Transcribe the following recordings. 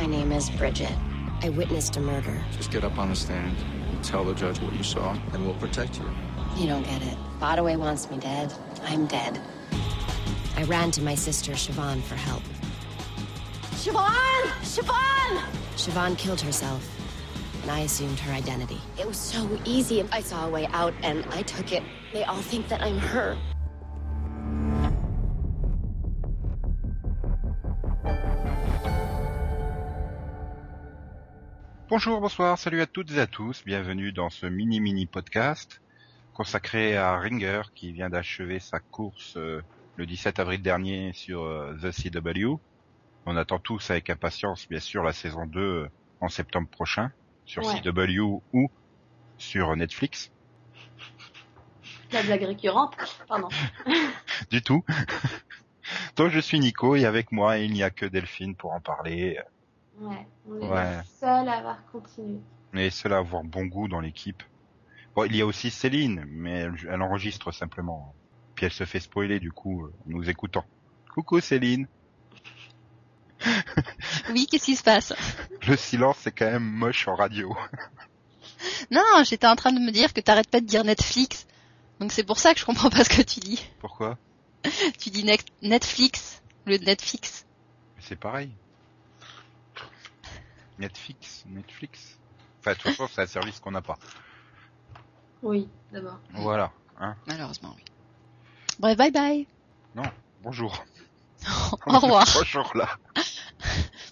My name is Bridget. I witnessed a murder. Just get up on the stand and tell the judge what you saw, and we'll protect you. You don't get it. Bodaway wants me dead. I'm dead. I ran to my sister Siobhan for help. Siobhan! Siobhan! Siobhan killed herself, and I assumed her identity. It was so easy. I saw a way out, and I took it. They all think that I'm her. Bonjour, bonsoir, salut à toutes et à tous, bienvenue dans ce mini mini podcast consacré à Ringer qui vient d'achever sa course euh, le 17 avril dernier sur euh, The CW. On attend tous avec impatience bien sûr la saison 2 euh, en septembre prochain sur Ouais. CW ou sur Netflix. La blague récurrente. Pardon. Du tout. Donc je suis Nico et avec moi il n'y a que Delphine pour en parler. Ouais. On est Ouais. les seuls à avoir continué. On est seul à avoir bon goût dans l'équipe. Bon, il y a aussi Céline, mais elle, elle enregistre simplement. Puis elle se fait spoiler du coup euh, en nous écoutant. Coucou Céline. Oui, qu'est-ce qui se passe? Le silence c'est quand même moche en radio. Non, j'étais en train de me dire que t'arrêtes pas de dire Netflix. Donc c'est pour ça que je comprends pas ce que tu dis. Pourquoi? Tu dis net- Netflix, le Netflix. C'est pareil. Netflix, Netflix. Enfin, de toute façon, c'est un service qu'on n'a pas. Oui, d'abord. Voilà. Hein. Malheureusement, oui. Bref, bye bye. Bonjour. Au revoir. Bonjour là.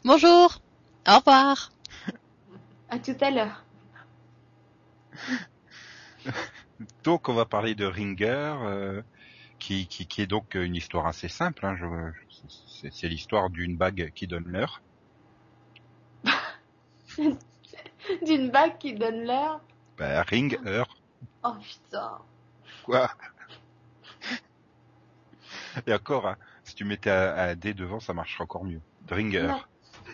Bonjour. Au revoir. À tout à l'heure. Donc, on va parler de Ringer, euh, qui, qui, qui est donc une histoire assez simple. Hein, c'est l'histoire d'une bague qui donne l'heure. D'une bague qui donne l'heure. Bah, ring, heure, Oh putain. quoi? Et encore, hein, si tu mettais un, D devant, ça marcherait encore mieux. Ringer. Non.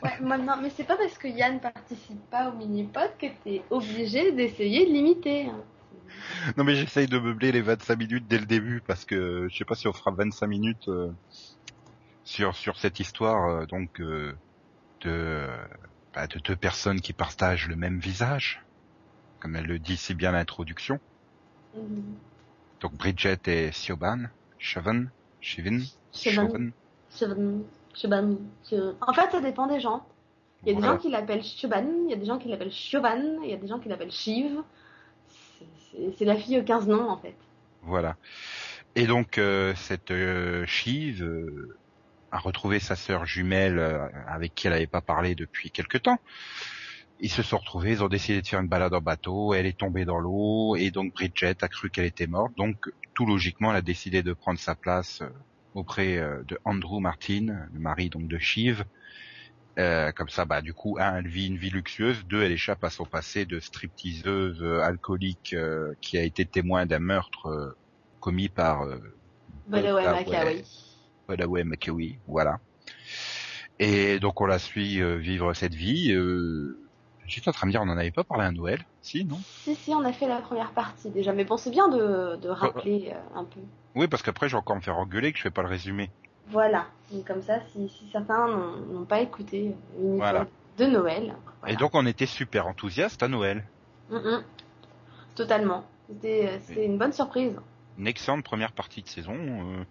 Ouais, moi, non, mais c'est pas parce que Yann participe pas au mini-pod que t'es obligé d'essayer de l'imiter. hein. Non mais j'essaye de meubler les 25 minutes dès le début parce que je sais pas si on fera 25 minutes euh, sur sur cette histoire euh, donc euh, de bah, de deux personnes qui partagent le même visage comme elle le dit si bien l'introduction. Mhm. Donc Bridget et Siobhan, Siobhan, Siobhan. En fait, ça dépend des gens. Il y a des gens qui l'appellent Siobhan, il y a des gens qui l'appellent Siobhan, il y a des gens qui l'appellent Shiv. C'est la fille aux 15 noms, en fait. Voilà. Et donc euh, cette euh, Shiv euh, a retrouvé sa sœur jumelle euh, avec qui elle n'avait pas parlé depuis quelque temps. Ils se sont retrouvés, ils ont décidé de faire une balade en bateau, elle est tombée dans l'eau et donc Bridget a cru qu'elle était morte. Donc tout logiquement, elle a décidé de prendre sa place euh, auprès euh, de Andrew Martin, le mari donc de Shiv. Euh, comme ça, bah du coup, un, elle vit une vie luxueuse, deux, elle échappe à son passé de stripteaseuse euh, alcoolique euh, qui a été témoin d'un meurtre commis par euh. Holloway McCoy, voilà. Et donc on la suit euh, vivre cette vie. Euh... J'étais en train de me dire, on en avait pas parlé à Noël, si, non? Si, si, on a fait la première partie déjà. Mais bon, c'est bien de, de rappeler euh, un peu. Oui, parce qu'après, je vais encore me faire engueuler que je fais pas le résumé. Voilà. Donc, comme ça, si, si certains n'ont pas écouté une Voilà. de Noël. voilà. Et donc on était super enthousiastes à Noël. Mm, mm. Totalement. C'était c'était une bonne surprise. Une excellente première partie de saison, euh,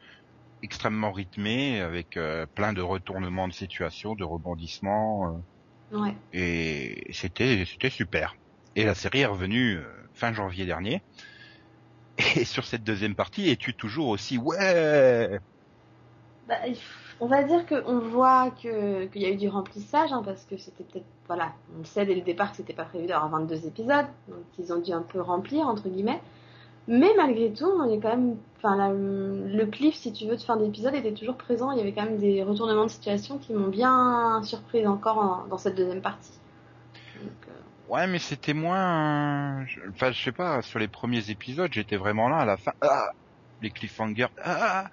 extrêmement rythmée, avec euh, plein de retournements de situation, de rebondissements. euh, Ouais. et c'était c'était super. Et la série est revenue euh, fin janvier dernier. Et sur cette deuxième partie, es-tu toujours aussi ouais? Bah, on va dire qu'on voit que qu'il y a eu du remplissage, hein, parce que c'était peut-être, voilà, on le sait dès le départ que c'était pas prévu d'avoir 22 épisodes, donc ils ont dû un peu remplir, entre guillemets. Mais malgré tout, on est quand même, enfin, la- le cliff, si tu veux, de fin d'épisode était toujours présent. Il y avait quand même des retournements de situation qui m'ont bien surprise encore en- dans cette deuxième partie. Donc, euh, Ouais, mais c'était moins. Enfin, je sais pas. Sur les premiers épisodes, j'étais vraiment là à la fin. Ah les cliffhangers. Ah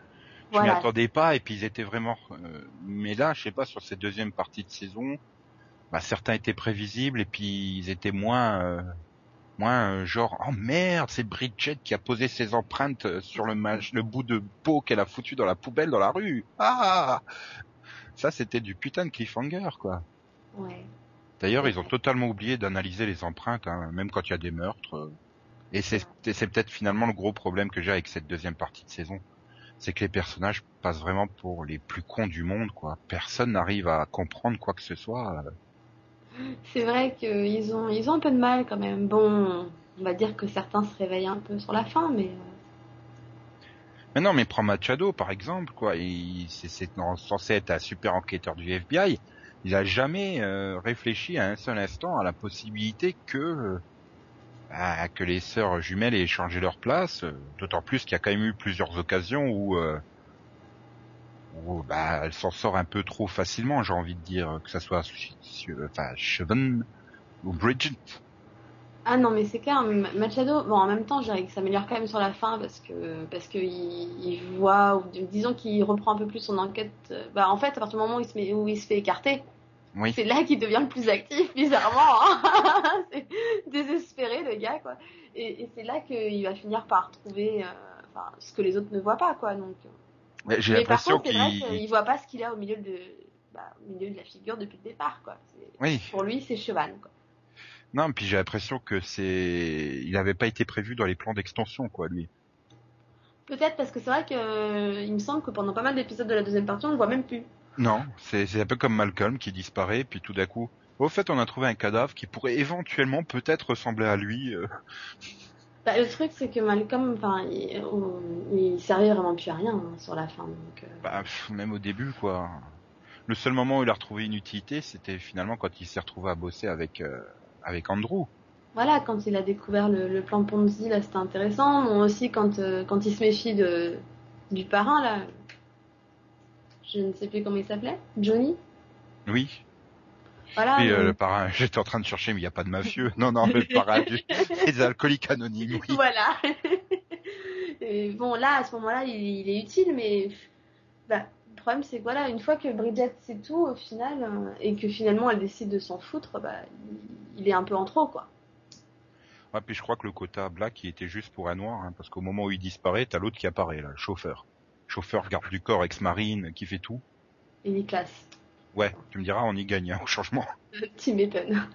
je m'y attendais pas et puis ils étaient vraiment. euh, Mais là, je sais pas sur cette deuxième partie de saison, bah certains étaient prévisibles et puis ils étaient moins. euh, moins euh, genre oh merde c'est Bridget qui a posé ses empreintes euh, sur le, le bout de peau qu'elle a foutu dans la poubelle dans la rue ah ça c'était du putain de cliffhanger quoi Ouais. D'ailleurs, ils ont totalement oublié d'analyser les empreintes, hein, même quand il y a des meurtres. Et c'est c'est peut-être finalement le gros problème que j'ai avec cette deuxième partie de saison. C'est que les personnages passent vraiment pour les plus cons du monde, quoi. Personne n'arrive à comprendre quoi que ce soit. C'est vrai qu'ils ont, ils ont un peu de mal quand même. Bon, on va dire que certains se réveillent un peu sur la fin, mais. euh, Mais non, mais prends Machado par exemple, quoi. C'est censé être un super enquêteur du FBI. Il a jamais euh, réfléchi à un seul instant à la possibilité que euh, que les sœurs jumelles aient changé leur place. D'autant plus qu'il y a quand même eu plusieurs occasions où où bah elle s'en sort un peu trop facilement, j'ai envie de dire, que ça soit enfin Siobhan ou Bridget. Ah non, mais c'est clair, Machado, bon, en même temps, je dirais qu'il s'améliore quand même sur la fin parce que, parce que il, il voit, ou disons qu'il reprend un peu plus son enquête. euh, Bah, en fait, à partir du moment où il se, met, où il se fait écarter, Oui. c'est là qu'il devient le plus actif, bizarrement. hein. c'est désespéré, le gars, quoi. Et, et c'est là qu'il va finir par trouver, euh, enfin, ce que les autres ne voient pas, quoi. Donc, Mais J'ai mais par l'impression qu'il qu'il voit pas ce qu'il a au milieu de, bah, au milieu de la figure depuis le départ, quoi. Oui. Pour lui, c'est cheval, quoi. Non, puis j'ai l'impression que c'est, il n'avait pas été prévu dans les plans d'extension, quoi, lui. Peut-être parce que c'est vrai que euh, il me semble que pendant pas mal d'épisodes de la deuxième partie, on le voit même plus. Non, c'est c'est un peu comme Malcolm qui disparaît, puis tout d'un coup, au fait, on a trouvé un cadavre qui pourrait éventuellement peut-être ressembler à lui. euh. Bah, le truc, c'est que Malcolm, il, on- il servait vraiment plus à rien hein, sur la fin. Donc, euh, Bah, pff, même au début, quoi. Le seul moment où il a retrouvé une utilité, c'était finalement quand il s'est retrouvé à bosser avec euh, avec Andrew. voilà, quand il a découvert le, le plan Ponzi, là, c'était intéressant. Bon, aussi quand euh, quand il se méfie de du parrain, là, je ne sais plus comment il s'appelait, Johnny? Oui. Voilà. Et euh, donc- le parrain, j'étais en train de chercher, mais il n'y a pas de mafieux. Non, non, le parrain, du- des alcooliques anonymes, oui. Voilà. Et bon, là, à ce moment-là, il, il est utile, mais bah, le problème, c'est que voilà, une fois que Bridget sait tout, au final, euh, et que finalement elle décide de s'en foutre, bah, il, est un peu en trop, quoi. Ouais, puis je crois que le quota black, il était juste pour un noir, hein, parce qu'au moment où il disparaît, t'as l'autre qui apparaît, là, le chauffeur. Chauffeur, garde du corps, ex-marine, qui fait tout. Il est classe. Ouais, tu me diras, on y gagne, hein, au changement. Tu m'étonnes.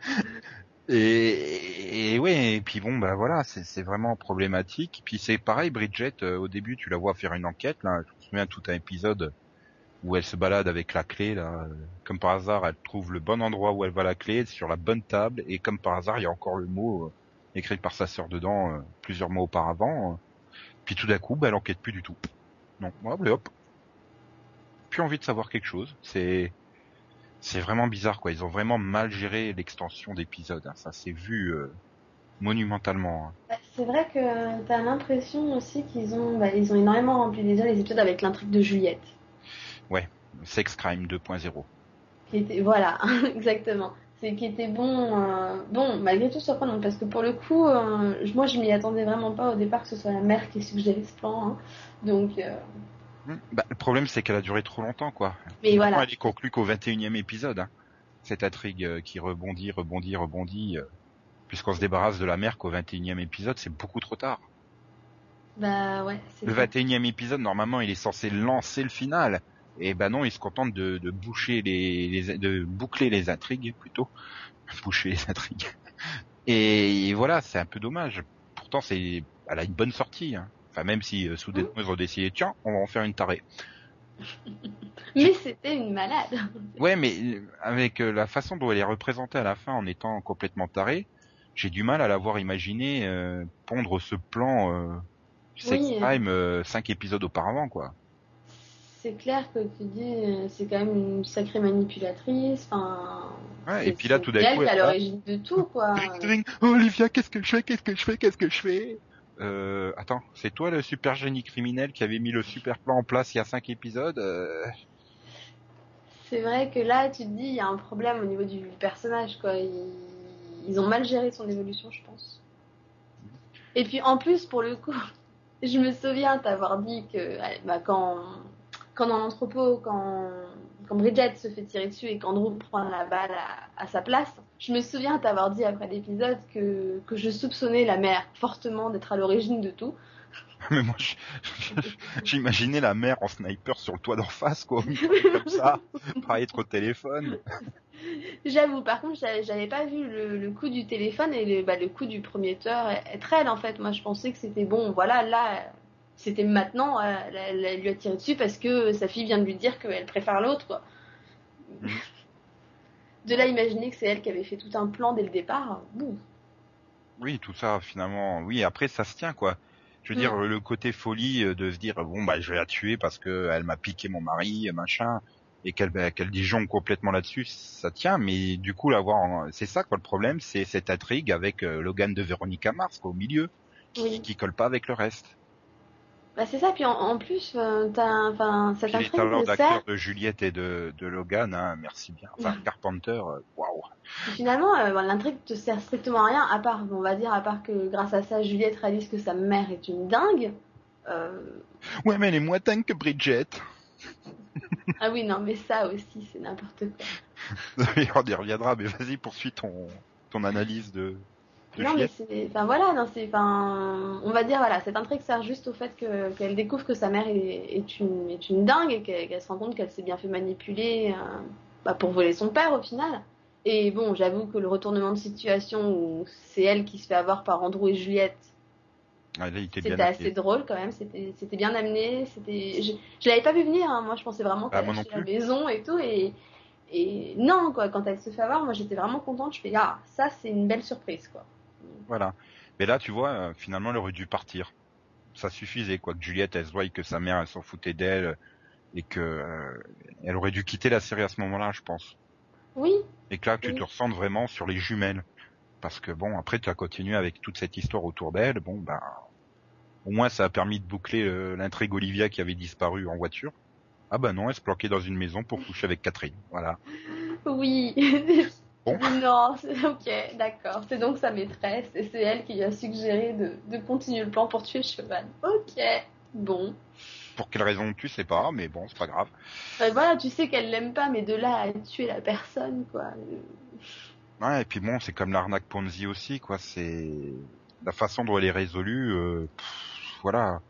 Et, et ouais, et puis bon, bah voilà, c'est c'est vraiment problématique. Puis c'est pareil, Bridget, euh, au début, tu la vois faire une enquête, là, je me souviens tout un épisode où elle se balade avec la clé, là, comme par hasard, elle trouve le bon endroit où elle va la clé, sur la bonne table, et comme par hasard, il y a encore le mot euh, écrit par sa sœur dedans, euh, plusieurs mois auparavant. euh. Puis tout d'un coup, bah, elle enquête plus du tout. Non, hop, hop. Plus envie de savoir quelque chose. C'est c'est vraiment bizarre, quoi. Ils ont vraiment mal géré l'extension d'épisodes. hein. Ça s'est vu euh, monumentalement. hein. Bah, C'est vrai que t'as l'impression aussi qu'ils ont, bah, ils ont énormément rempli déjà les épisodes avec l'intrigue de Juliette. Sex Crime 2.0. Qui était, voilà, exactement. C'est qui était bon, euh, bon, malgré tout surprenant, parce que pour le coup, euh, moi je m'y attendais vraiment pas au départ que ce soit la mère qui suggérait ce plan. hein. Donc, euh. Bah, le problème, c'est qu'elle a duré trop longtemps, quoi. mais voilà. Elle est conclue qu'au 21e épisode. Hein. Cette intrigue euh, qui rebondit, rebondit, rebondit. euh, Puisqu'on se débarrasse de la mère qu'au 21e épisode, c'est beaucoup trop tard. Bah ouais, Le ça. 21e épisode, normalement, il est censé lancer le final. Et ben non, il se contente de, de boucher les, les- de boucler les intrigues plutôt, boucher les intrigues. Et, voilà, c'est un peu dommage. Pourtant, c'est, elle a une bonne sortie. Hein. Enfin, même si soudainement ils ont décidé, tiens, on va en faire une tarée. Mais c'était une malade. Ouais, mais euh, avec euh, la façon dont elle est représentée à la fin en étant complètement tarée, j'ai du mal à l'avoir imaginé euh, pondre ce plan euh, Sex Oui, euh, cinq épisodes auparavant, quoi. C'est clair que tu dis, c'est quand même une sacrée manipulatrice. Enfin, Ouais, et puis là, tout d'un elle coup, qui est à elle- l'origine de tout, quoi. Olivia, qu'est-ce que je fais Qu'est-ce que je fais Qu'est-ce que je fais? Euh, attends, c'est toi le super génie criminel qui avait mis le super plan en place il y a cinq épisodes euh, C'est vrai que là, tu te dis, il y a un problème au niveau du personnage, quoi. Ils, ont mal géré son évolution, je pense. Et puis, en plus, pour le coup, je me souviens t'avoir dit que bah, quand, quand dans l'entrepôt, quand, quand Bridget se fait tirer dessus et qu'Andrew prend la balle à, à sa place, je me souviens t'avoir dit après l'épisode que, que je soupçonnais la mère fortement d'être à l'origine de tout. Mais moi, j'imaginais la mère en sniper sur le toit d'en face, quoi, comme ça, pas être au téléphone. J'avoue, par contre, j'avais j'avais pas vu le, le coup du téléphone et le, bah, le coup du premier tueur être elle, en fait. Moi, je pensais que c'était bon, voilà, là, c'était maintenant, euh, elle, elle lui a tiré dessus parce que sa fille vient de lui dire qu'elle préfère l'autre, quoi. De là, imaginer que c'est elle qui avait fait tout un plan dès le départ. Oui, tout ça, finalement, oui, après, ça se tient, quoi. Je veux dire, le côté folie euh, de se dire, bon, bah, je vais la tuer parce que elle m'a piqué mon mari, machin, et qu'elle bah, qu'elle complètement là-dessus, ça tient, mais du coup, l'avoir, en- c'est ça, quoi, le problème, c'est cette intrigue avec euh, Logan de Véronica Mars, quoi, au milieu, qui, Oui. qui colle pas avec le reste. Bah, c'est ça, puis en, en plus, euh, t'as, un- enfin, cette les intrigue talents d'acteur de Juliette et de, de Logan, hein, merci bien. Enfin. Carpenter, euh, waouh. Finalement, euh, bon, l'intrigue te sert strictement à rien, à part, on va dire, à part que grâce à ça, Juliette réalise que sa mère est une dingue. Euh, Ouais, mais elle est moins dingue que Bridget. Ah oui, non, mais ça aussi, c'est n'importe quoi. on y reviendra, mais vas-y, poursuis ton, ton analyse de, de Non, mais enfin voilà, non, c'est, enfin, on va dire, voilà, cette intrigue sert juste au fait que, qu'elle découvre que sa mère est, est une, est une dingue et qu'elle, se rend compte qu'elle s'est bien fait manipuler, euh, bah, pour voler son père au final. Et bon, j'avoue que le retournement de situation où c'est elle qui se fait avoir par Andrew et Juliette, Ah, C'était assez drôle quand même, c'était c'était bien amené, c'était je, je l'avais pas vu venir hein. moi je pensais vraiment Ah, qu'elle allait chez la maison et tout. Et et non quoi quand elle se fait avoir moi j'étais vraiment contente, je fais ah ça c'est une belle surprise quoi. Voilà. Mais là, tu vois, euh, finalement, elle aurait dû partir. Ça suffisait, quoi, que Juliette, elle se voie que sa mère, elle s'en foutait d'elle, et que euh, elle aurait dû quitter la série à ce moment-là, je pense. Oui, Et que là, tu Oui. te ressentes vraiment sur les jumelles. Parce que bon, après, tu as continué avec toute cette histoire autour d'elle. Bon, ben, au moins, ça a permis de boucler euh, l'intrigue Olivia qui avait disparu en voiture. Ah ben non, elle se planquait dans une maison pour coucher avec Catherine. Voilà. oui. Bon. non, ok, d'accord. C'est donc sa maîtresse et c'est elle qui lui a suggéré de, de continuer le plan pour tuer Cheval. Ok, bon. Pour quelle raison, tu sais pas, mais bon, c'est pas grave. Euh, voilà, tu sais qu'elle l'aime pas, mais de là à tuer la personne, quoi. Ouais, et puis bon, c'est comme l'arnaque Ponzi aussi, quoi. C'est la façon dont elle est résolue. euh, pff, voilà.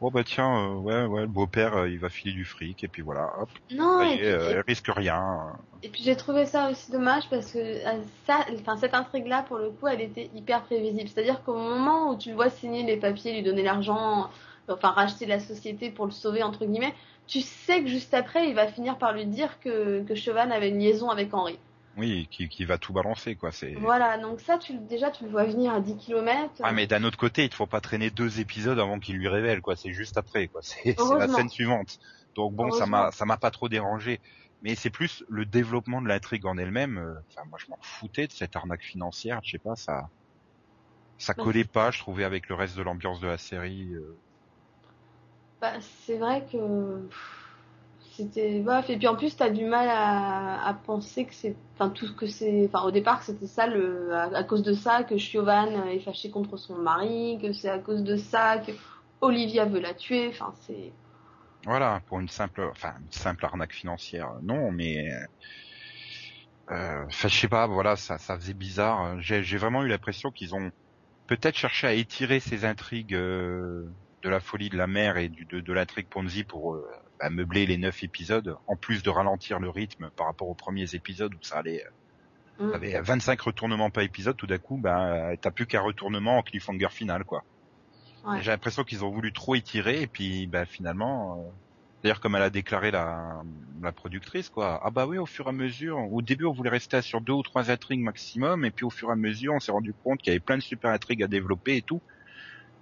Bon bah tiens, euh, ouais, ouais, le beau-père, euh, il va filer du fric, et puis voilà, hop, Non, et puis- euh, elle risque rien. Et puis j'ai trouvé ça aussi dommage parce que ça, enfin cette intrigue-là pour le coup, elle était hyper prévisible. C'est-à-dire qu'au moment où tu le vois signer les papiers, lui donner l'argent, enfin racheter la société pour le sauver entre guillemets, tu sais que juste après il va finir par lui dire que que Chevan avait une liaison avec Henri. Oui, qui, qui va tout balancer, quoi. C'est. Voilà, donc ça tu déjà tu le vois venir à 10 km. Ah mais d'un autre côté, il te faut pas traîner deux épisodes avant qu'il lui révèle, quoi. C'est juste après, quoi. C'est la scène suivante. Donc bon, ça m'a ça m'a pas trop dérangé. Mais c'est plus le développement de l'intrigue en elle-même. euh, Enfin, moi, je m'en foutais de cette arnaque financière. Je sais pas, ça ça Ouais. collait pas, je trouvais, avec le reste de l'ambiance de la série. euh. Bah, c'est vrai que c'était bref et puis en plus t'as du mal à, penser que c'est enfin tout ce que c'est enfin au départ c'était ça le à, cause de ça que Chiovan est fâché contre son mari que c'est à cause de ça que Olivia veut la tuer enfin c'est Voilà, pour une simple, enfin, une simple arnaque financière. Non, mais, euh, je sais pas, voilà, ça, ça faisait bizarre. J'ai, j'ai vraiment eu l'impression qu'ils ont peut-être cherché à étirer ces intrigues euh, de la folie de la mère et du, de, de l'intrigue Ponzi pour euh, bah, meubler les neuf épisodes, en plus de ralentir le rythme par rapport aux premiers épisodes où ça allait, euh, Mm. t'avais 25 retournements par épisode, tout d'un coup, bah, t'as plus qu'un retournement en cliffhanger final, quoi. Ouais. J'ai l'impression qu'ils ont voulu trop étirer et puis bah, finalement, euh, d'ailleurs comme elle a déclaré la, la productrice quoi, ah bah oui au fur et à mesure, au début on voulait rester sur deux ou trois intrigues maximum et puis au fur et à mesure on s'est rendu compte qu'il y avait plein de super intrigues à développer et tout,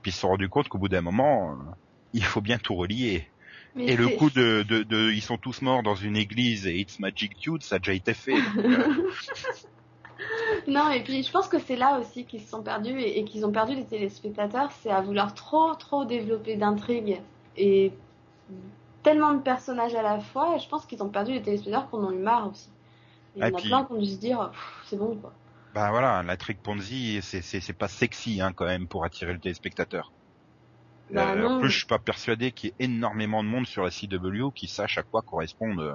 puis ils se sont rendu compte qu'au bout d'un moment euh, il faut bien tout relier. Mais Et le coup de, de, de ils sont tous morts dans une église et It's Magic Dude ça a déjà été fait. donc, euh, non et puis je pense que c'est là aussi qu'ils se sont perdus et, et qu'ils ont perdu les téléspectateurs c'est à vouloir trop trop développer d'intrigues et tellement de personnages à la fois et je pense qu'ils ont perdu les téléspectateurs qu'on en a eu marre aussi et il y Ah, en a puis- plein qui ont dû se dire c'est bon quoi Ben voilà, l'intrigue Ponzi, c'est c'est c'est pas sexy hein quand même pour attirer le téléspectateur. Bah Euh, en plus, je suis pas persuadé qu'il y ait énormément de monde sur la CW qui sache à quoi correspond euh,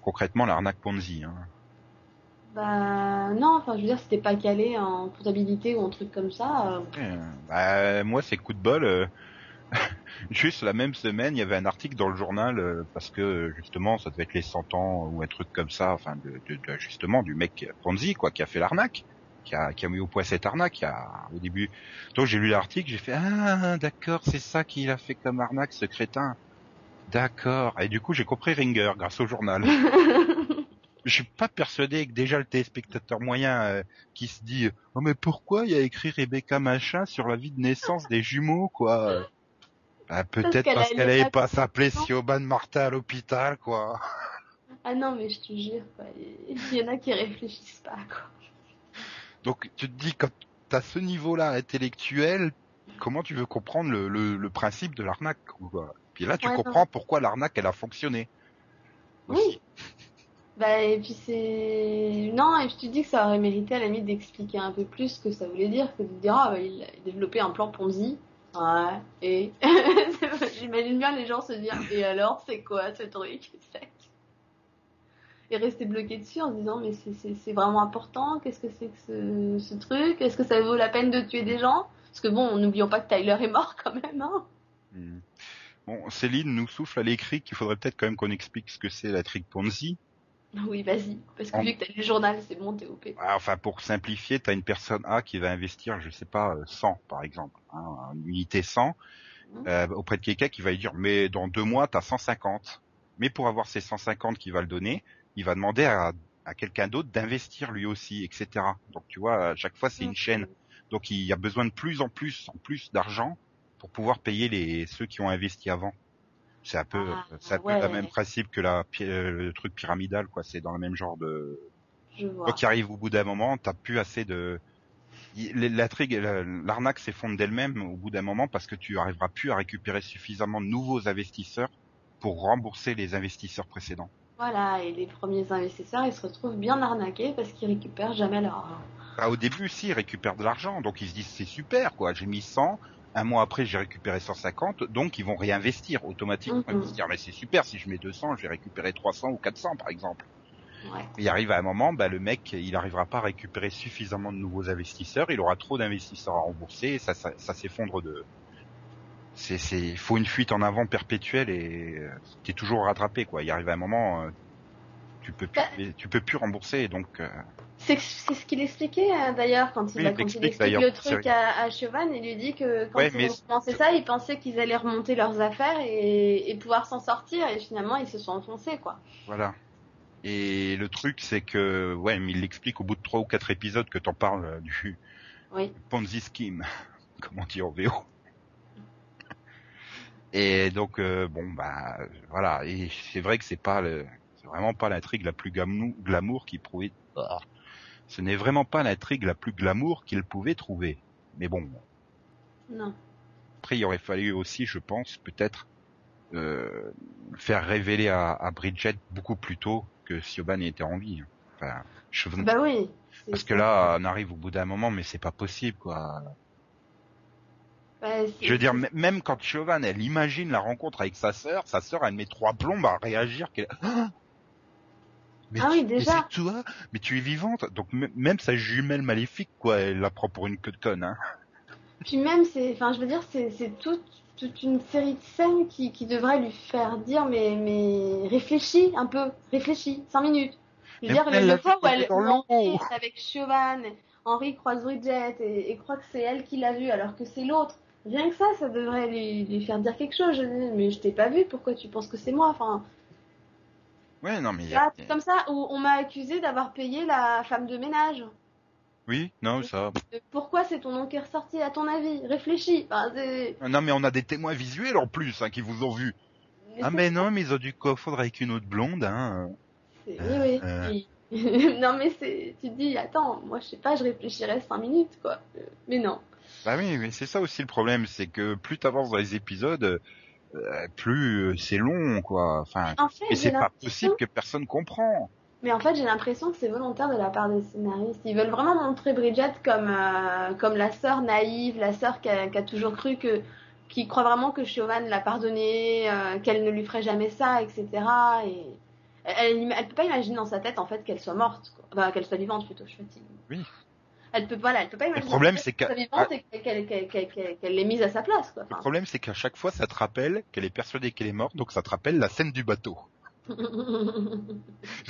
concrètement l'arnaque Ponzi. Hein. Bah non, enfin je veux dire, c'était pas calé en comptabilité ou en truc comme ça. euh, bah, moi, c'est coup de bol. euh, Juste la même semaine, il y avait un article dans le journal euh, parce que justement, ça devait être les 100 ans ou un truc comme ça, enfin, de, de- de- justement du mec Ponzi quoi, qui a fait l'arnaque, qui a, qui a mis au point cette arnaque a, au début. Donc j'ai lu l'article, j'ai fait ah d'accord, c'est ça qu'il a fait comme arnaque, ce crétin. D'accord. Et du coup, j'ai compris Ringer grâce au journal. Je suis pas persuadé que déjà le téléspectateur moyen euh, qui se dit oh mais pourquoi il y a écrit Rebecca machin sur la vie de naissance des jumeaux quoi? Bah, peut-être parce qu'elle avait pas pas s'appeler Siobhan Martin à l'hôpital quoi Ah non, mais je te jure, quoi. Il y en a qui réfléchissent pas, quoi. Donc tu te dis quand t'as ce niveau là intellectuel comment tu veux comprendre le, le, le principe de l'arnaque puis là tu Ouais, non. comprends pourquoi l'arnaque elle a fonctionné Oui. Bah, et puis c'est. Non, et je te dis que ça aurait mérité à la limite d'expliquer un peu plus ce que ça voulait dire que de dire, ah, bah, il a développé un plan Ponzi. Ouais, et. J'imagine bien les gens se dire, et alors, c'est quoi ce truc Et rester bloqué dessus en se disant, mais c'est- vraiment important, qu'est-ce que c'est que ce, ce truc? Est-ce que ça vaut la peine de tuer des gens? Parce que bon, n'oublions pas que Tyler est mort quand même, hein. Hmm. Bon, Céline nous souffle à l'écrit qu'il faudrait peut-être quand même qu'on explique ce que c'est la trick Ponzi. Oui, vas-y. Parce que En- vu que t'as lu le journal, c'est bon, t'es OP. Ah, Enfin, pour simplifier, tu as une personne A qui va investir, je sais pas, euh, 100 par exemple, hein, une unité 100, Mhm. euh, auprès de quelqu'un qui va lui dire, mais dans deux mois, tu as 150. Mais pour avoir ces 150 qu'il va le donner, il va demander à, à quelqu'un d'autre d'investir lui aussi, etc. Donc tu vois, à chaque fois, c'est une chaîne. Donc il y a besoin de plus en plus, en plus d'argent pour pouvoir payer les ceux qui ont investi avant. C'est un peu, Ah, c'est un peu le même principe que la, euh, le truc pyramidal, quoi. C'est dans le même genre de, Je vois. Quoi qu'il arrive au bout d'un moment, t'as plus assez de l'intrigue, la- l'arnaque s'effondre d'elle-même au bout d'un moment parce que tu arriveras plus à récupérer suffisamment de nouveaux investisseurs pour rembourser les investisseurs précédents. Voilà, et les premiers investisseurs, ils se retrouvent bien arnaqués parce qu'ils récupèrent jamais leur argent. Bah, au début, si, ils récupèrent de l'argent, donc ils se disent c'est super, quoi. J'ai mis 100, un mois après j'ai récupéré 150, donc ils vont réinvestir automatiquement. Ils vont se dire mais c'est super, si je mets 200, je vais récupérer 300 ou 400 par exemple. Ouais. Il arrive à un moment, bah, le mec, il n'arrivera pas à récupérer suffisamment de nouveaux investisseurs, il aura trop d'investisseurs à rembourser, et ça, ça, ça s'effondre de. C'est, c'est, il faut une fuite en avant perpétuelle et euh, t'es toujours rattrapé, quoi. Il arrive à un moment, euh, tu peux plus, Bah. tu peux plus rembourser, donc. euh, C'est ce qu'il expliquait d'ailleurs quand il, Oui, il quand il explique le truc à, à Chauvin, il lui dit que quand Ouais, ils ont commencé ça, ils pensaient qu'ils allaient remonter leurs affaires et, et pouvoir s'en sortir et finalement ils se sont enfoncés quoi. Voilà. Et le truc, c'est que, ouais, mais il l'explique au bout de trois ou quatre épisodes que t'en parles du Oui. Ponzi scheme, comme on dit en VO. Et donc, euh, bon, bah, voilà. Et c'est vrai que c'est pas le, c'est vraiment pas l'intrigue la plus gamou- glamour qu'il pouvait. Ah. Ce n'est vraiment pas l'intrigue la plus glamour qu'il pouvait trouver. Mais bon, Non. après, il aurait fallu aussi, je pense, peut-être euh, faire révéler à, à Bridget beaucoup plus tôt que Siobhan était en vie. Enfin, je, Bah oui. parce que là, on arrive au bout d'un moment, mais c'est pas possible, quoi. Je veux dire, même quand Siobhan, elle imagine la rencontre avec sa sœur, sa sœur, elle met trois plombes à réagir. qu'elle- Ah mais, Ah oui, tu- mais déjà. c'est toi, mais tu es vivante. Donc même sa jumelle maléfique, quoi, elle la prend pour une queue de conne. Hein. Puis même, c'est, enfin, je veux dire, c'est, toute, toute une série de scènes qui, qui devrait lui faire dire, mais, mais réfléchis un peu, réfléchis, cinq minutes. Je veux Mais dire, elle le, fois où elle est avec Chauvin, Henri croise Bridget et, et croit que c'est elle qui l'a vu alors que c'est l'autre. Rien que ça, ça devrait lui, lui faire dire quelque chose. Je dis, mais je t'ai pas vu, pourquoi tu penses que c'est moi Enfin, Ouais, non, mais a- là, c'est comme ça où on m'a accusé d'avoir payé la femme de ménage. oui, non, ça. Euh, Pourquoi c'est ton nom qui est ressorti à ton avis? Réfléchis. Enfin, c'est- Non, mais on a des témoins visuels en plus hein, qui vous ont vu. Ah, mais non, mais ils ont dû confondre avec une autre blonde. Hein. C'est- Oui, oui. Euh. oui. non, mais c'est, tu te dis, attends, moi, je sais pas, je réfléchirais cinq minutes, quoi. Euh, Mais non. Bah oui, mais c'est ça aussi le problème, c'est que plus t'avances dans les épisodes, euh, plus euh, c'est long, quoi. Enfin, En fait, et c'est pas possible que personne comprend. mais en fait, j'ai l'impression que c'est volontaire de la part des scénaristes. Ils veulent vraiment montrer Bridget comme, euh, comme la sœur naïve, la sœur qui a, qui a toujours cru que, qui croit vraiment que Chauvin l'a pardonné, euh, qu'elle ne lui ferait jamais ça, etc. Et Elle, elle, elle peut pas imaginer dans sa tête en fait qu'elle soit morte, quoi. Enfin, qu'elle soit vivante plutôt. Je fatigue. Oui. Elle peut voilà, elle peut pas imaginer. problème, en fait c'est qu'elle l'ait mise à sa place, quoi. Le problème, c'est qu'à chaque fois, ça te rappelle qu'elle est persuadée qu'elle est morte, donc ça te rappelle la scène du bateau.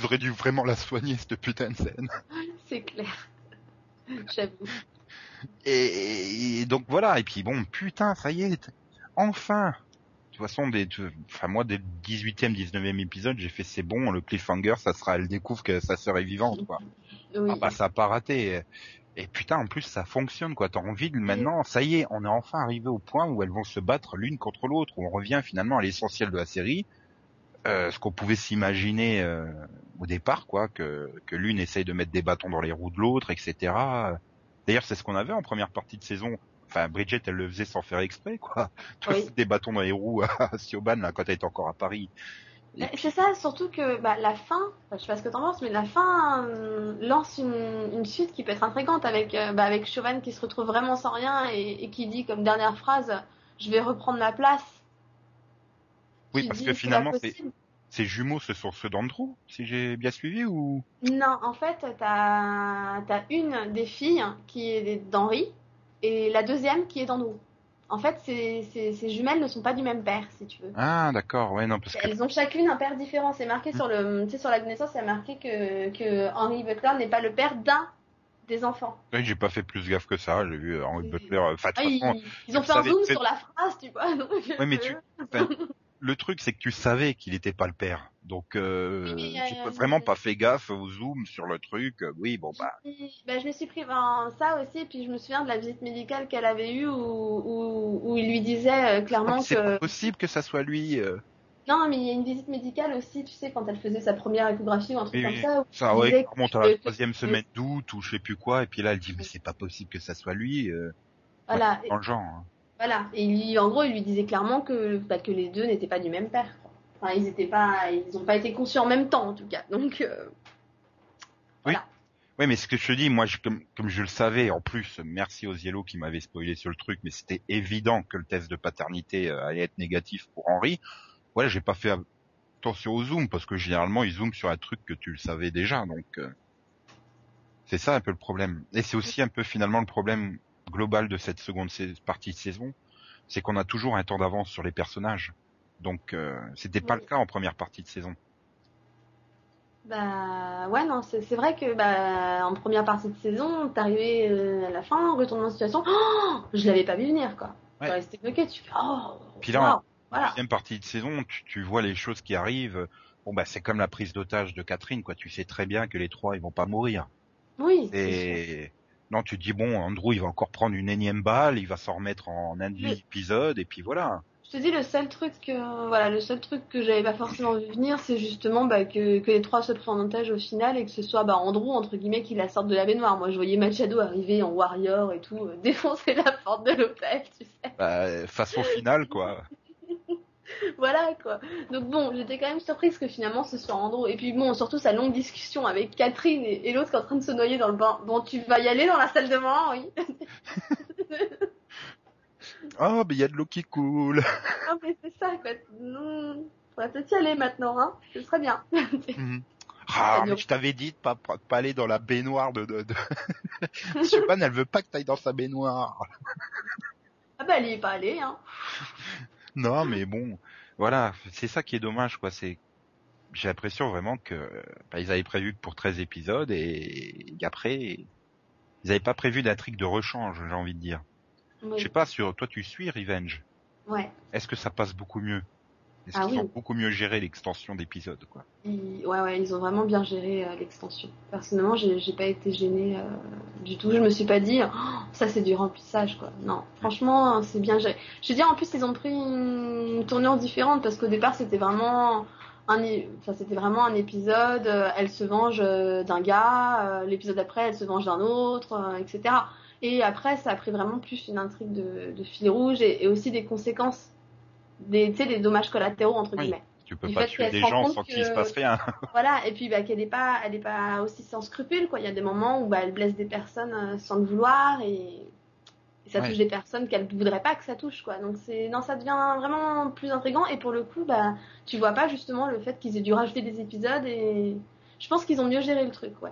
Auraient dû vraiment la soigner, cette putain de scène. c'est clair. J'avoue. Et, et donc voilà, et puis bon, putain, ça y est, enfin De toute façon, des, enfin moi, dès le 18e, 19e épisode, j'ai fait c'est bon, le cliffhanger, ça sera, elle découvre que sa sœur est vivante, quoi. Oui. Ah bah ça a pas raté. Et putain, en plus, ça fonctionne, quoi. T'as envie de maintenant, ça y est, on est enfin arrivé au point où elles vont se battre l'une contre l'autre, où on revient finalement à l'essentiel de la série, euh, ce qu'on pouvait s'imaginer euh, au départ, quoi, que, que l'une essaye de mettre des bâtons dans les roues de l'autre, etc. D'ailleurs, c'est ce qu'on avait en première partie de saison. Enfin, Bridget, elle le faisait sans faire exprès, quoi. Oui. des bâtons dans les roues à Siobhan, là, quand elle était encore à Paris. C'est ça, surtout que bah, la fin, je sais pas ce que t'en penses, mais la fin euh, lance une, une suite qui peut être intrigante avec, euh, bah, avec Chauvin qui se retrouve vraiment sans rien et, et qui dit comme dernière phrase Je vais reprendre ma place. Oui, Tu parce que finalement, ces jumeaux, ce sont ceux d'Andrew, si j'ai bien suivi, ou Non, en fait, t'as as une des filles qui est d'Henri et la deuxième qui est d'Andrew. En fait, ces, ces, ces jumelles ne sont pas du même père, si tu veux. Ah, d'accord, ouais, non, parce que Elles ont chacune un père différent. C'est marqué sur le, tu sais, sur la naissance, a marqué que, que Henry Butler n'est pas le père d'un des enfants. oui, j'ai pas fait plus gaffe que ça. J'ai vu euh, Henry Butler. euh, Enfin, Ah, ils, ils ont fait un zoom sur la phrase, tu vois. donc, Ouais, mais euh, tu- le truc, c'est que tu savais qu'il était pas le père. Donc, euh, Oui, vraiment pas fait gaffe au zoom sur le truc. Oui, bon bah. bah, je me suis pris ben, ça aussi, et puis je me souviens de la visite médicale qu'elle avait eue où, où, où il lui disait euh, clairement C'est que. pas possible que ça soit lui. euh. Non, mais il y a une visite médicale aussi, tu sais, quand elle faisait sa première échographie ou un truc Oui, comme ça. où Ça, ouais, qui remonte à la troisième semaine d'août ou je sais plus quoi. Et puis là, elle dit mais c'est pas possible que ça soit lui. Euh, Voilà, dans le genre. hein. Voilà, et il- en gros, il lui disait clairement que, bah, que les deux n'étaient pas du même père. quoi. Enfin, ils étaient pas, ils n'ont pas été conçus en même temps, en tout cas. Donc, euh, Oui, mais ce que je te dis, moi, je, comme, comme je le savais, en plus, merci aux Yellow qui m'avaient spoilé sur le truc, mais c'était évident que le test de paternité euh, allait être négatif pour Henri. Voilà, j'ai pas fait attention au zoom parce que généralement ils zooment sur un truc que tu le savais déjà, donc euh, c'est ça un peu le problème. Et c'est aussi un peu finalement le problème global de cette seconde partie de saison, c'est qu'on a toujours un temps d'avance sur les personnages. Donc euh, c'était pas Oui. le cas en première partie de saison. bah, ouais, non, c'est vrai que, bah, en première partie de saison, t'arrivais euh, à la fin, retournement de situation, oh, je l'avais pas vu venir, quoi. Ouais. Restais bloqué, tu fais, oh, Puis là, wow, voilà. deuxième partie de saison, tu, tu vois les choses qui arrivent. Bon bah c'est comme la prise d'otage de Catherine, quoi. Tu sais très bien que les trois ils vont pas mourir. Oui. Et non, tu te dis bon, Andrew il va encore prendre une énième balle, il va s'en remettre en un Mais- épisode et puis voilà. Je te dis, le seul truc que, voilà, le seul truc que j'avais pas forcément vu venir, c'est justement, bah, que, que les trois se prennent en otage au final et que ce soit, bah, Andrew, entre guillemets, qui la sorte de la baignoire. Moi, je voyais Machado arriver en warrior et tout, euh, défoncer la porte de l'hôtel, tu sais. Bah, façon finale quoi. Voilà, quoi. Donc bon, j'étais quand même surprise que finalement ce soit Andrew. Et puis bon, surtout sa longue discussion avec Catherine et, et l'autre qui est en train de se noyer dans le bain. Bon, tu vas y aller dans la salle de bain, oui. Oh mais il y a de l'eau qui coule. ah, mais c'est ça, quoi. Non, faudrait peut-être y aller maintenant, hein. Ce serait bien. Mhm. Ah, mais je t'avais dit de pas, pas pas aller dans la baignoire de... de, de... Siobhan, elle veut pas que t'ailles dans sa baignoire. ah bah, elle y est pas allée, hein. Non, mais bon, voilà, c'est ça qui est dommage, quoi. C'est, j'ai l'impression vraiment que bah, ils avaient prévu que pour 13 épisodes et, et après, ils avaient pas prévu d'intrigue de rechange, j'ai envie de dire. Oui. Je sais pas, sur toi, tu suis Revenge? Ouais. Est-ce que ça passe beaucoup mieux? Est-ce Ah qu'ils oui. ont beaucoup mieux géré l'extension d'épisodes, quoi? Ils... Ouais, ouais, ils ont vraiment bien géré euh, l'extension. Personnellement, j'ai j'ai pas été gênée euh, du tout. Je me suis pas dit, Oh, ça c'est du remplissage, quoi. Non, franchement, c'est bien géré. Je veux dire, en plus, ils ont pris une tournure différente parce qu'au départ, c'était vraiment un, é- enfin, c'était vraiment un épisode. euh, elle se venge euh, d'un gars. euh, L'épisode après, elle se venge d'un autre, etc. Et après, ça a pris vraiment plus une intrigue de, de fil rouge et, et aussi des conséquences, des, tu sais, des dommages collatéraux entre Oui. guillemets. Tu peux Du pas tuer des gens sans qu'il se passe rien. Voilà, et puis bah, qu'elle n'est pas, elle est pas aussi sans scrupules, quoi. Il y a des moments où bah, elle blesse des personnes euh, sans le vouloir, et, et ça Ouais. touche des personnes qu'elle voudrait pas que ça touche, quoi. Donc c'est, non, ça devient vraiment plus intrigant. Et pour le coup, bah, tu vois pas justement le fait qu'ils aient dû rajouter des épisodes et je pense qu'ils ont mieux géré le truc, ouais.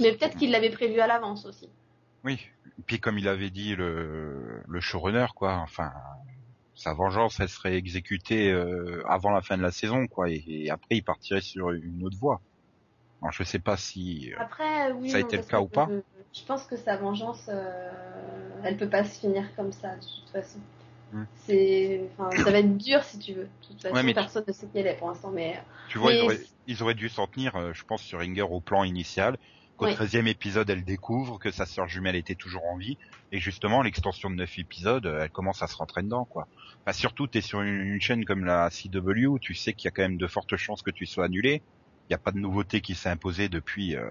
Mais peut-être qu'ils l'avaient prévu à l'avance aussi. Oui. Puis comme il avait dit le, le showrunner, quoi, enfin, sa vengeance, elle serait exécutée euh, avant la fin de la saison, quoi, et, et après il partirait sur une autre voie. Alors je sais pas si. euh, Après, oui. Ça a non, été le cas ou pas euh, Je pense que sa vengeance, euh, elle peut pas se finir comme ça, de toute façon. Hmm. C'est, ça va être dur si tu veux. De toute façon, Ouais, mais tu- personne ne sait qui elle est pour l'instant, mais Tu vois, Mais ils auraient, ils auraient dû s'en tenir, euh, je pense, sur Inger au plan initial. Qu'au Oui. 13 épisode, elle découvre que sa sœur jumelle était toujours en vie. Et justement, l'extension de 9 épisodes, euh, elle commence à se rentrer dedans, quoi. Enfin, surtout, t'es sur une, une chaîne comme la CW, tu sais qu'il y a quand même de fortes chances que tu sois annulé. Il n'y a pas de nouveauté qui s'est imposée depuis, euh,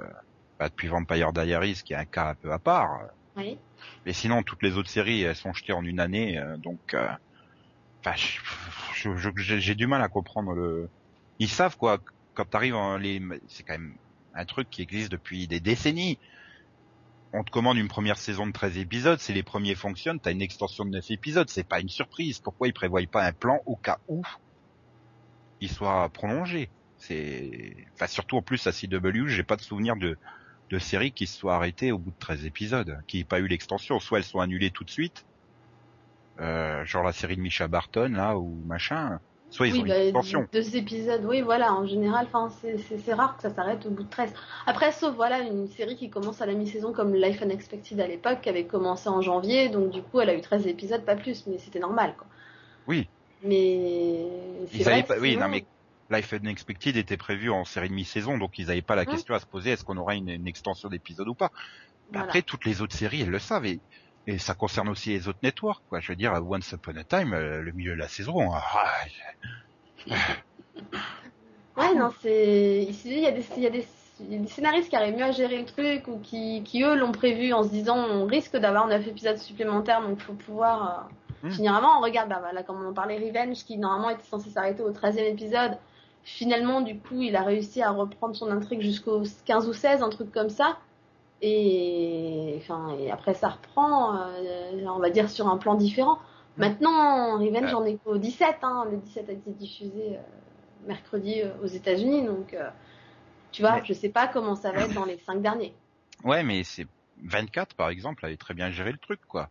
bah, depuis Vampire Diaries, qui est un cas un peu à part. oui. Mais sinon, toutes les autres séries, elles sont jetées en une année, euh, donc, euh, j'ai j'ai du mal à comprendre le. Ils savent quoi. Quand t'arrives en les, c'est quand même un truc qui existe depuis des décennies. On te commande une première saison de 13 épisodes, si les premiers fonctionnent, t'as une extension de 9 épisodes, c'est pas une surprise. Pourquoi ils prévoient pas un plan au cas où il soit prolongé? C'est, enfin surtout en plus à CW, j'ai pas de souvenir de de séries qui se soient arrêtées au bout de 13 épisodes, qui n'aient pas eu l'extension. Soit elles sont annulées tout de suite, euh, genre la série de Misha Barton là ou machin. Soit ils oui, ont une bah, deux épisodes, oui, voilà, en général, c'est- rare que ça s'arrête au bout de 13. Après, sauf, voilà, une série qui commence à la mi-saison comme Life Unexpected à l'époque, qui avait commencé en janvier, donc du coup, elle a eu 13 épisodes, pas plus, mais c'était normal, quoi. Oui. Mais, Ils vrai pas, oui, non mais Life Unexpected était prévu en série de mi-saison, donc ils n'avaient pas la Hum. question à se poser est-ce qu'on aura une, une extension d'épisode ou pas. Voilà. Après, toutes les autres séries, elles le savent et, et ça concerne aussi les autres networks. Quoi. Je veux dire, Once Upon a Time, euh, le milieu de la saison, ah, Ouais, non, c'est. Il y, a des- il y, a des- il y a des scénaristes qui arrivent mieux à gérer le truc ou qui, qui eux, l'ont prévu en se disant on risque d'avoir 9 épisodes supplémentaires, donc faut pouvoir euh, Hmm. finir avant. On regarde, bah, voilà, comme on en parlait, Revenge, qui normalement était censé s'arrêter au 13 e épisode. Finalement, du coup, il a réussi à reprendre son intrigue jusqu'au 15 ou 16, un truc comme ça. Et, enfin, et après, ça reprend, euh, on va dire, sur un plan différent. Maintenant, Revenge, j'en ai qu'au 17. Hein. Le 17 a été diffusé euh, mercredi euh, aux États-Unis, donc tu vois, Mais- je sais pas comment ça va être dans les 5 derniers. Ouais, mais c'est 24 par exemple avait très bien géré le truc quoi.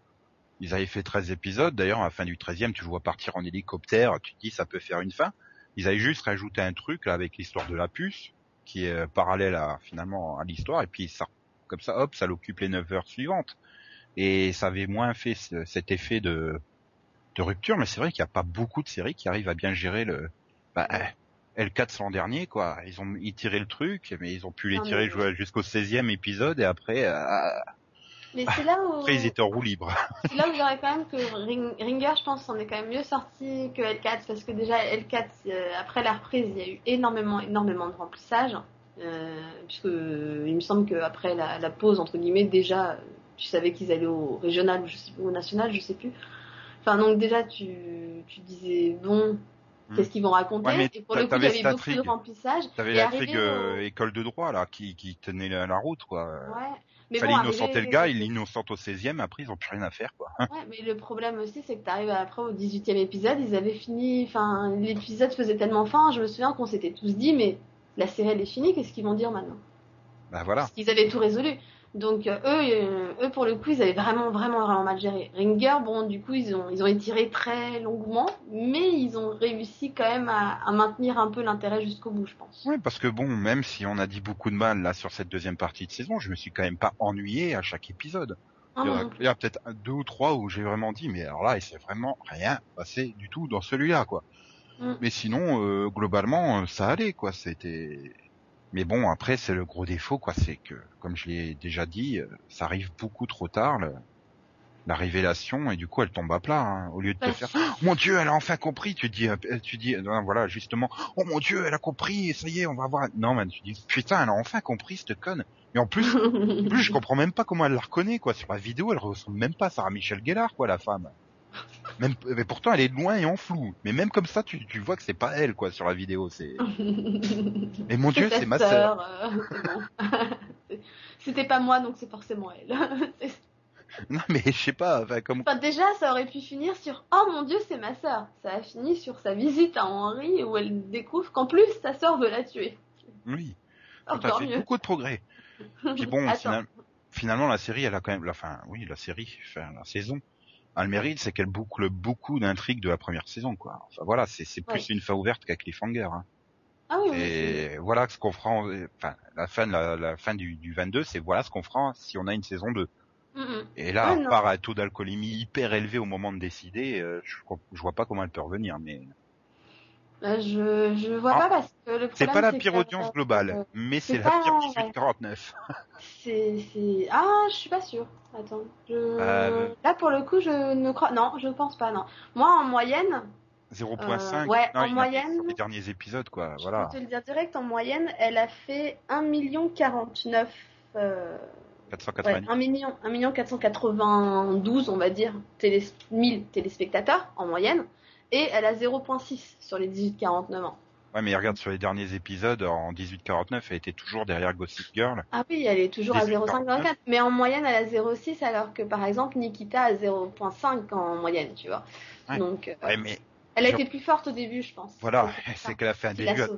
Ils avaient fait 13 épisodes, d'ailleurs à la fin du 13e, tu le vois partir en hélicoptère, tu te dis ça peut faire une fin. Ils avaient juste rajouté un truc là avec l'histoire de la puce qui est parallèle à finalement à l'histoire et puis ça comme ça hop, ça l'occupe les 9 heures suivantes. Et ça avait moins fait ce- cet effet de de rupture, mais c'est vrai qu'il n'y a pas beaucoup de séries qui arrivent à bien gérer le bah, euh, L4 l'an dernier quoi. Ils ont ils tiraient le truc mais ils ont pu les Non, mais- jusqu'au 16e épisode et après euh, Mais c'est là où, après, ils étaient en roue libre. c'est là où je dirais quand même que Ring- Ringer, je pense, s'en est quand même mieux sorti que L4 parce que déjà L4, euh, après la reprise, il y a eu énormément, énormément de remplissage. Euh, puisque euh, il me semble qu'après la, la pause, entre guillemets, déjà, tu savais qu'ils allaient au régional ou, je sais, ou au national, je sais plus. Enfin, donc déjà, tu, tu disais, bon, qu'est-ce qu'ils vont raconter? Ouais, Et pour le coup, il y avait beaucoup de remplissage. T'avais Et l'intrigue arrivé euh, au- école de droit là qui, qui tenait la, la route quoi. Ouais. Mais Fallait bon, innocenter le gars, il l'innocente au 16e, après ils ont plus rien à faire quoi. Ouais, mais le problème aussi, c'est que t'arrives après au 18e épisode, ils avaient fini, enfin, l'épisode faisait tellement fin, je me souviens qu'on s'était tous dit, mais la série elle est finie, qu'est-ce qu'ils vont dire maintenant? Bah voilà. Parce qu'ils avaient tout résolu. Donc euh, eux, euh, eux pour le coup, ils avaient vraiment, vraiment, vraiment mal géré. Ringer, bon, du coup, ils ont, ils ont étiré très longuement, mais ils ont réussi quand même à, à maintenir un peu l'intérêt jusqu'au bout, je pense. Ouais, parce que bon, même si on a dit beaucoup de mal là sur cette deuxième partie de saison, je me suis quand même pas ennuyé à chaque épisode. Ah il y a, non. il y a peut-être un- deux ou trois où j'ai vraiment dit, mais alors là, il s'est vraiment rien passé du tout dans celui-là quoi. Mm. Mais sinon, euh, globalement, euh, ça allait quoi. C'était. Mais bon, après, c'est le gros défaut quoi, c'est que, comme je l'ai déjà dit, euh, ça arrive beaucoup trop tard. le- La révélation et du coup elle tombe à plat hein. au lieu de te Bah, faire Oh, mon dieu elle a enfin compris tu dis tu dis non, voilà justement oh mon dieu elle a compris ça y est on va voir non man tu dis putain elle a enfin compris cette conne et en plus en plus je comprends même pas comment elle la reconnaît quoi sur la vidéo elle ressemble même pas à Sarah Michel Gellar quoi la femme même mais pourtant elle est loin et en flou mais même comme ça tu, tu vois que c'est pas elle quoi sur la vidéo c'est mais mon dieu c'est ma sœur euh, bon. C'était pas moi, donc c'est forcément elle. Non, mais je sais pas, enfin, comme... Enfin, déjà, ça aurait pu finir sur Oh mon dieu, c'est ma sœur. Ça a fini sur sa visite à Henri où elle découvre qu'en plus sa sœur veut la tuer. Oui, Encore fait mieux. beaucoup de progrès. Puis bon, final- finalement, la série, elle a quand même, la fin, oui, la série, enfin, la saison, a le mérite, c'est qu'elle boucle beaucoup d'intrigues de la première saison, quoi. Enfin, voilà, c'est, plus une fin ouverte qu'à cliffhanger, hein. Ah oui, oui. Et voilà ce qu'on fera, en- enfin, la fin, de la, la fin du, du 22, c'est voilà ce qu'on fera si on a une saison 2. Mm, mm. Et là, Ouais, part un taux d'alcoolémie hyper élevé au moment de décider, euh, je, je vois pas comment elle peut revenir, mais Bah, je, je vois Ah. pas parce que le problème c'est pas la pire audience globale, euh, mais c'est la pire ouais. 18-49. C'est, c'est... Ah, je suis pas sûre. Attends. Je... Euh, Là, pour le coup, je ne crois... Non, je pense pas, non. Moi, en moyenne, 0.5. Euh, ouais, non, en moyenne- les derniers épisodes, quoi. je Voilà. peux te le dire direct, en moyenne, elle a fait 1 million 49... Euh... Ouais, 490. 1 million, 1 million 492, on va dire, télé... 1000 téléspectateurs en moyenne. Et elle a 0.6 sur les 18-49 ans. Ouais, mais regarde sur les derniers épisodes, en 18-49, elle était toujours derrière Gossip Girl. Ah oui, elle est toujours à 18,49. 0,5-0,4. Mais en moyenne, elle a 0,6 alors que par exemple, Nikita a 0,5 en moyenne, tu vois. Ouais. Donc, euh, Ouais, mais elle a je- été plus forte au début, je pense. voilà, C'est qu'elle a fait un début. à-.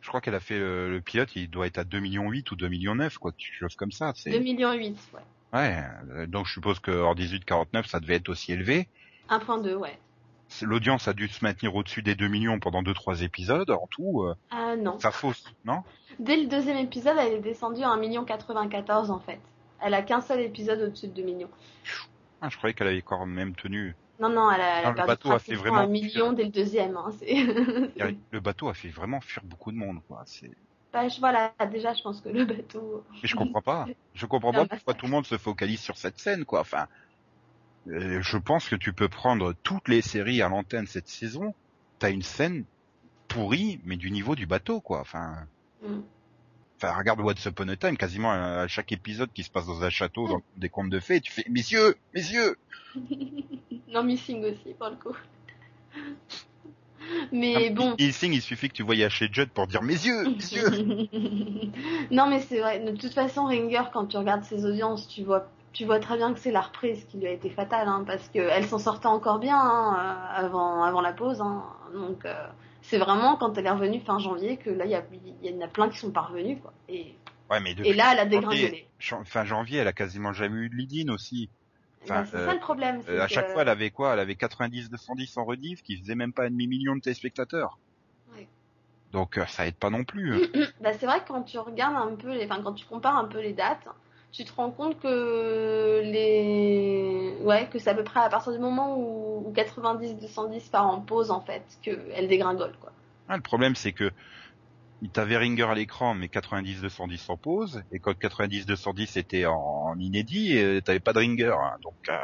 Je crois qu'elle a fait euh, le pilote, il doit être à 2 millions 8 ou 2 millions 9, quoi, quelque chose comme ça. C'est 2 millions 8, ouais. ouais. euh, Donc je suppose que hors 18-49, ça devait être aussi élevé. 1.2, ouais. L'audience a dû se maintenir au-dessus des 2 millions pendant 2-3 épisodes. En tout, euh, Ah non. ça fausse, non? Dès le deuxième épisode, elle est descendue à 1 million 94 en fait. Elle a qu'un seul épisode au-dessus de 2 millions. ah, Je croyais qu'elle avait quand même tenu. Non, non, elle a, elle a Non, le perdu bateau a fait vraiment un million dès le deuxième. Hein. Le bateau a fait vraiment fuir beaucoup de monde, quoi. C'est Bah, je- voilà, déjà, je pense que le bateau. Mais je comprends pas. Je comprends pas pourquoi tout le monde se focalise sur cette scène, quoi. Enfin, je pense que tu peux prendre toutes les séries à l'antenne cette saison. T'as une scène pourrie, mais du niveau du bateau, quoi. Enfin, Mm. enfin, regarde What's Upon a Time, quasiment à chaque épisode qui se passe dans un château, dans des contes de fées, tu fais, messieurs, messieurs. non, Missing aussi, pour le coup. Mais bon. Il signe, il suffit que tu voyais chez Judd pour dire, messieurs, messieurs. non, mais c'est vrai. De toute façon, Ringer, quand tu regardes ses audiences, tu vois, tu vois très bien que c'est la reprise qui lui a été fatale, hein, parce qu'elle s'en sortait encore bien hein, avant, avant la pause. Hein. Donc, euh, c'est vraiment quand elle est revenue fin janvier que là, il y, en a plein qui sont pas revenus, quoi. Et, Ouais, mais depuis et là, elle a dégringolé. fin janvier, elle a quasiment jamais eu de lead-in aussi. Enfin, Bah, c'est euh, ça le problème. Euh, à que- chaque fois, elle avait quoi? Elle avait 90 210 en rediff, qui faisait même pas un demi-million de téléspectateurs. Ouais. Donc euh, ça aide pas non plus. Bah, c'est vrai que quand tu regardes un peu, les... enfin quand tu compares un peu les dates, tu te rends compte que les, ouais, que c'est à peu près à partir du moment où, où 90 210 part en pause en fait, que elle dégringole quoi. Ah, le problème, c'est que il t'avait Ringer à l'écran, mais 90 210 en pause, et quand 90 210 était en, inédit, euh, t'avais pas de Ringer. hein. donc, euh,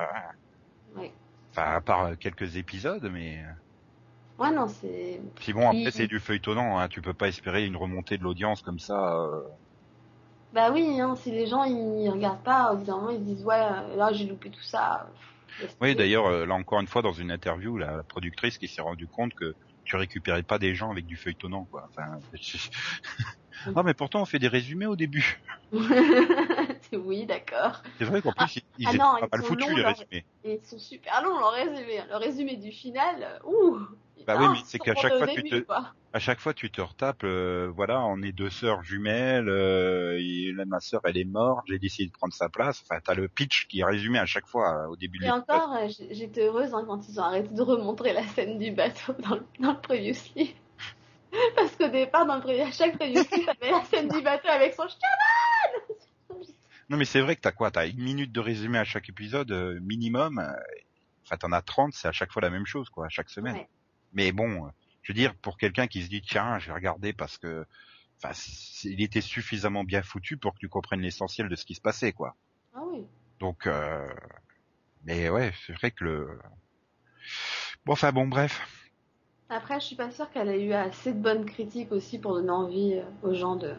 Ouais. enfin, à part euh, quelques épisodes, mais euh, Ouais non c'est, puis bon, après Oui. c'est du feuilletonnant. Hein, tu peux pas espérer une remontée de l'audience comme ça. euh, bah oui hein, si les gens ils regardent pas, au bout d'un moment ils se disent ouais euh, là j'ai loupé tout ça. Oui, d'ailleurs, euh, là encore une fois, dans une interview, la productrice qui s'est rendue compte que tu récupérais pas des gens avec du feuilletonnant, quoi. Enfin, non, mais pourtant, on fait des résumés au début. oui d'accord. C'est vrai qu'en plus, ils, ils ah non, pas ils mal foutus, les résumés. Et ils sont super longs leur résumé. Le résumé du final, ouh. Bah oui, mais c'est ils qu'à chaque fois, tu te-. À chaque fois, tu te retapes, euh, voilà, on est deux sœurs jumelles, euh, et là, ma sœur, elle est morte, j'ai décidé de prendre sa place. Enfin, t'as le pitch qui est résumé à chaque fois euh, au début de Et encore, j'étais heureuse hein, quand ils ont arrêté de remontrer la scène du bateau dans le, dans le previously. Parce qu'au départ, dans le à chaque previously, t'avais la scène du bateau avec son chaman Non, mais c'est vrai que t'as quoi? T'as une minute de résumé à chaque épisode, minimum. Enfin, t'en as 30, c'est à chaque fois la même chose, quoi, à chaque semaine. Ouais. Mais bon, euh, je veux dire, pour quelqu'un qui se dit, tiens, je vais regarder parce que, enfin, il était suffisamment bien foutu pour que tu comprennes l'essentiel de ce qui se passait, quoi. Ah oui. Donc, euh... mais ouais, c'est vrai que le... Bon, enfin, bon, bref. Après, je suis pas sûre qu'elle ait eu assez de bonnes critiques aussi pour donner envie euh, aux gens de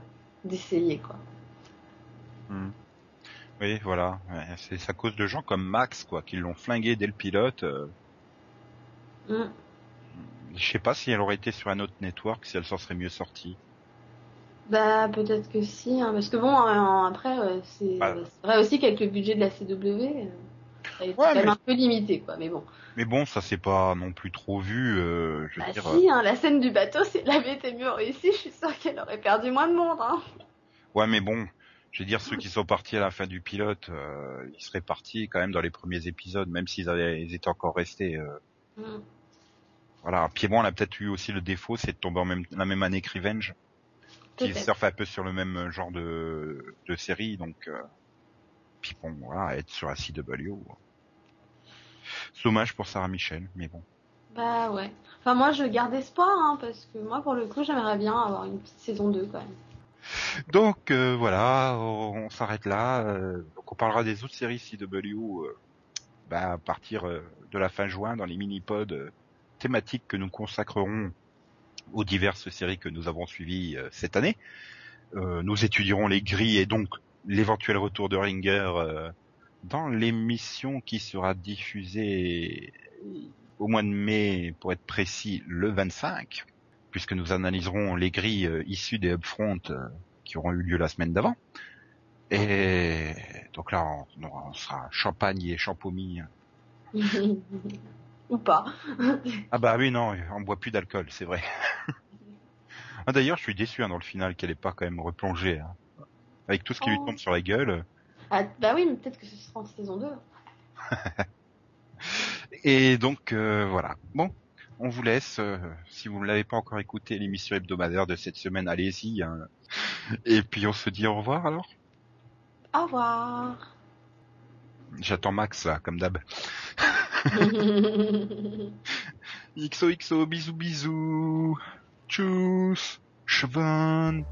d'essayer, quoi. Oui, voilà. Ouais, c'est à cause de gens comme Max, quoi, qui l'ont flingué dès le pilote. euh, Mm. Je sais pas si elle aurait été sur un autre network, si elle s'en serait mieux sortie. Bah, peut-être que si, hein, parce que bon, euh, après, euh, c'est Bah. c'est vrai aussi qu'avec le budget de la CW, euh, été Ouais, quand même mais- un peu limité, quoi. Mais bon. Mais bon, ça c'est pas non plus trop vu. euh, je veux Bah dire, si, hein, la scène du bateau, si elle avait été mieux réussie, je suis sûre qu'elle aurait perdu moins de monde. Hein. Ouais, mais bon, je veux dire, ceux qui sont partis à la fin du pilote, euh, ils seraient partis quand même dans les premiers épisodes, même s'ils avaient, ils étaient encore restés. euh, Mm. Voilà. Bon, on a peut-être eu aussi le défaut, c'est de tomber en même, la même année que Revenge, qui surfe un peu sur le même genre de, de série, donc. Euh, puis bon, voilà, être sur la CW. C'est dommage pour Sarah Michel, mais bon. Bah ouais. Enfin, moi, je garde espoir, hein, parce que moi, pour le coup, j'aimerais bien avoir une petite saison 2 quand même. Donc euh, voilà, on, on s'arrête là. euh, donc on parlera des autres séries CW euh, bah, à partir euh, de la fin juin dans les mini-pods thématiques que nous consacrerons aux diverses séries que nous avons suivies euh, cette année. Euh, nous étudierons les grilles et donc l'éventuel retour de Ringer euh, dans l'émission qui sera diffusée au mois de mai, pour être précis, le 25 puisque nous analyserons les grilles issues des upfronts qui auront eu lieu la semaine d'avant. Et donc là, on, on sera champagne et champomis. Ou pas. Ah bah oui, non, on boit plus d'alcool, c'est vrai. ah, D'ailleurs, je suis déçu hein, dans le final qu'elle ait pas quand même replongé. hein. Avec tout ce qui lui Oh. tombe sur la gueule. Ah, bah oui, mais peut-être que ce sera en saison 2. Et donc euh, voilà. Bon, on vous laisse. euh, si vous ne l'avez pas encore écouté, l'émission hebdomadaire de cette semaine, allez-y. hein. Et puis on se dit au revoir alors. Au revoir. J'attends Max là, comme d'hab. XOXO, bisous bisous. Tchuss. Chevon.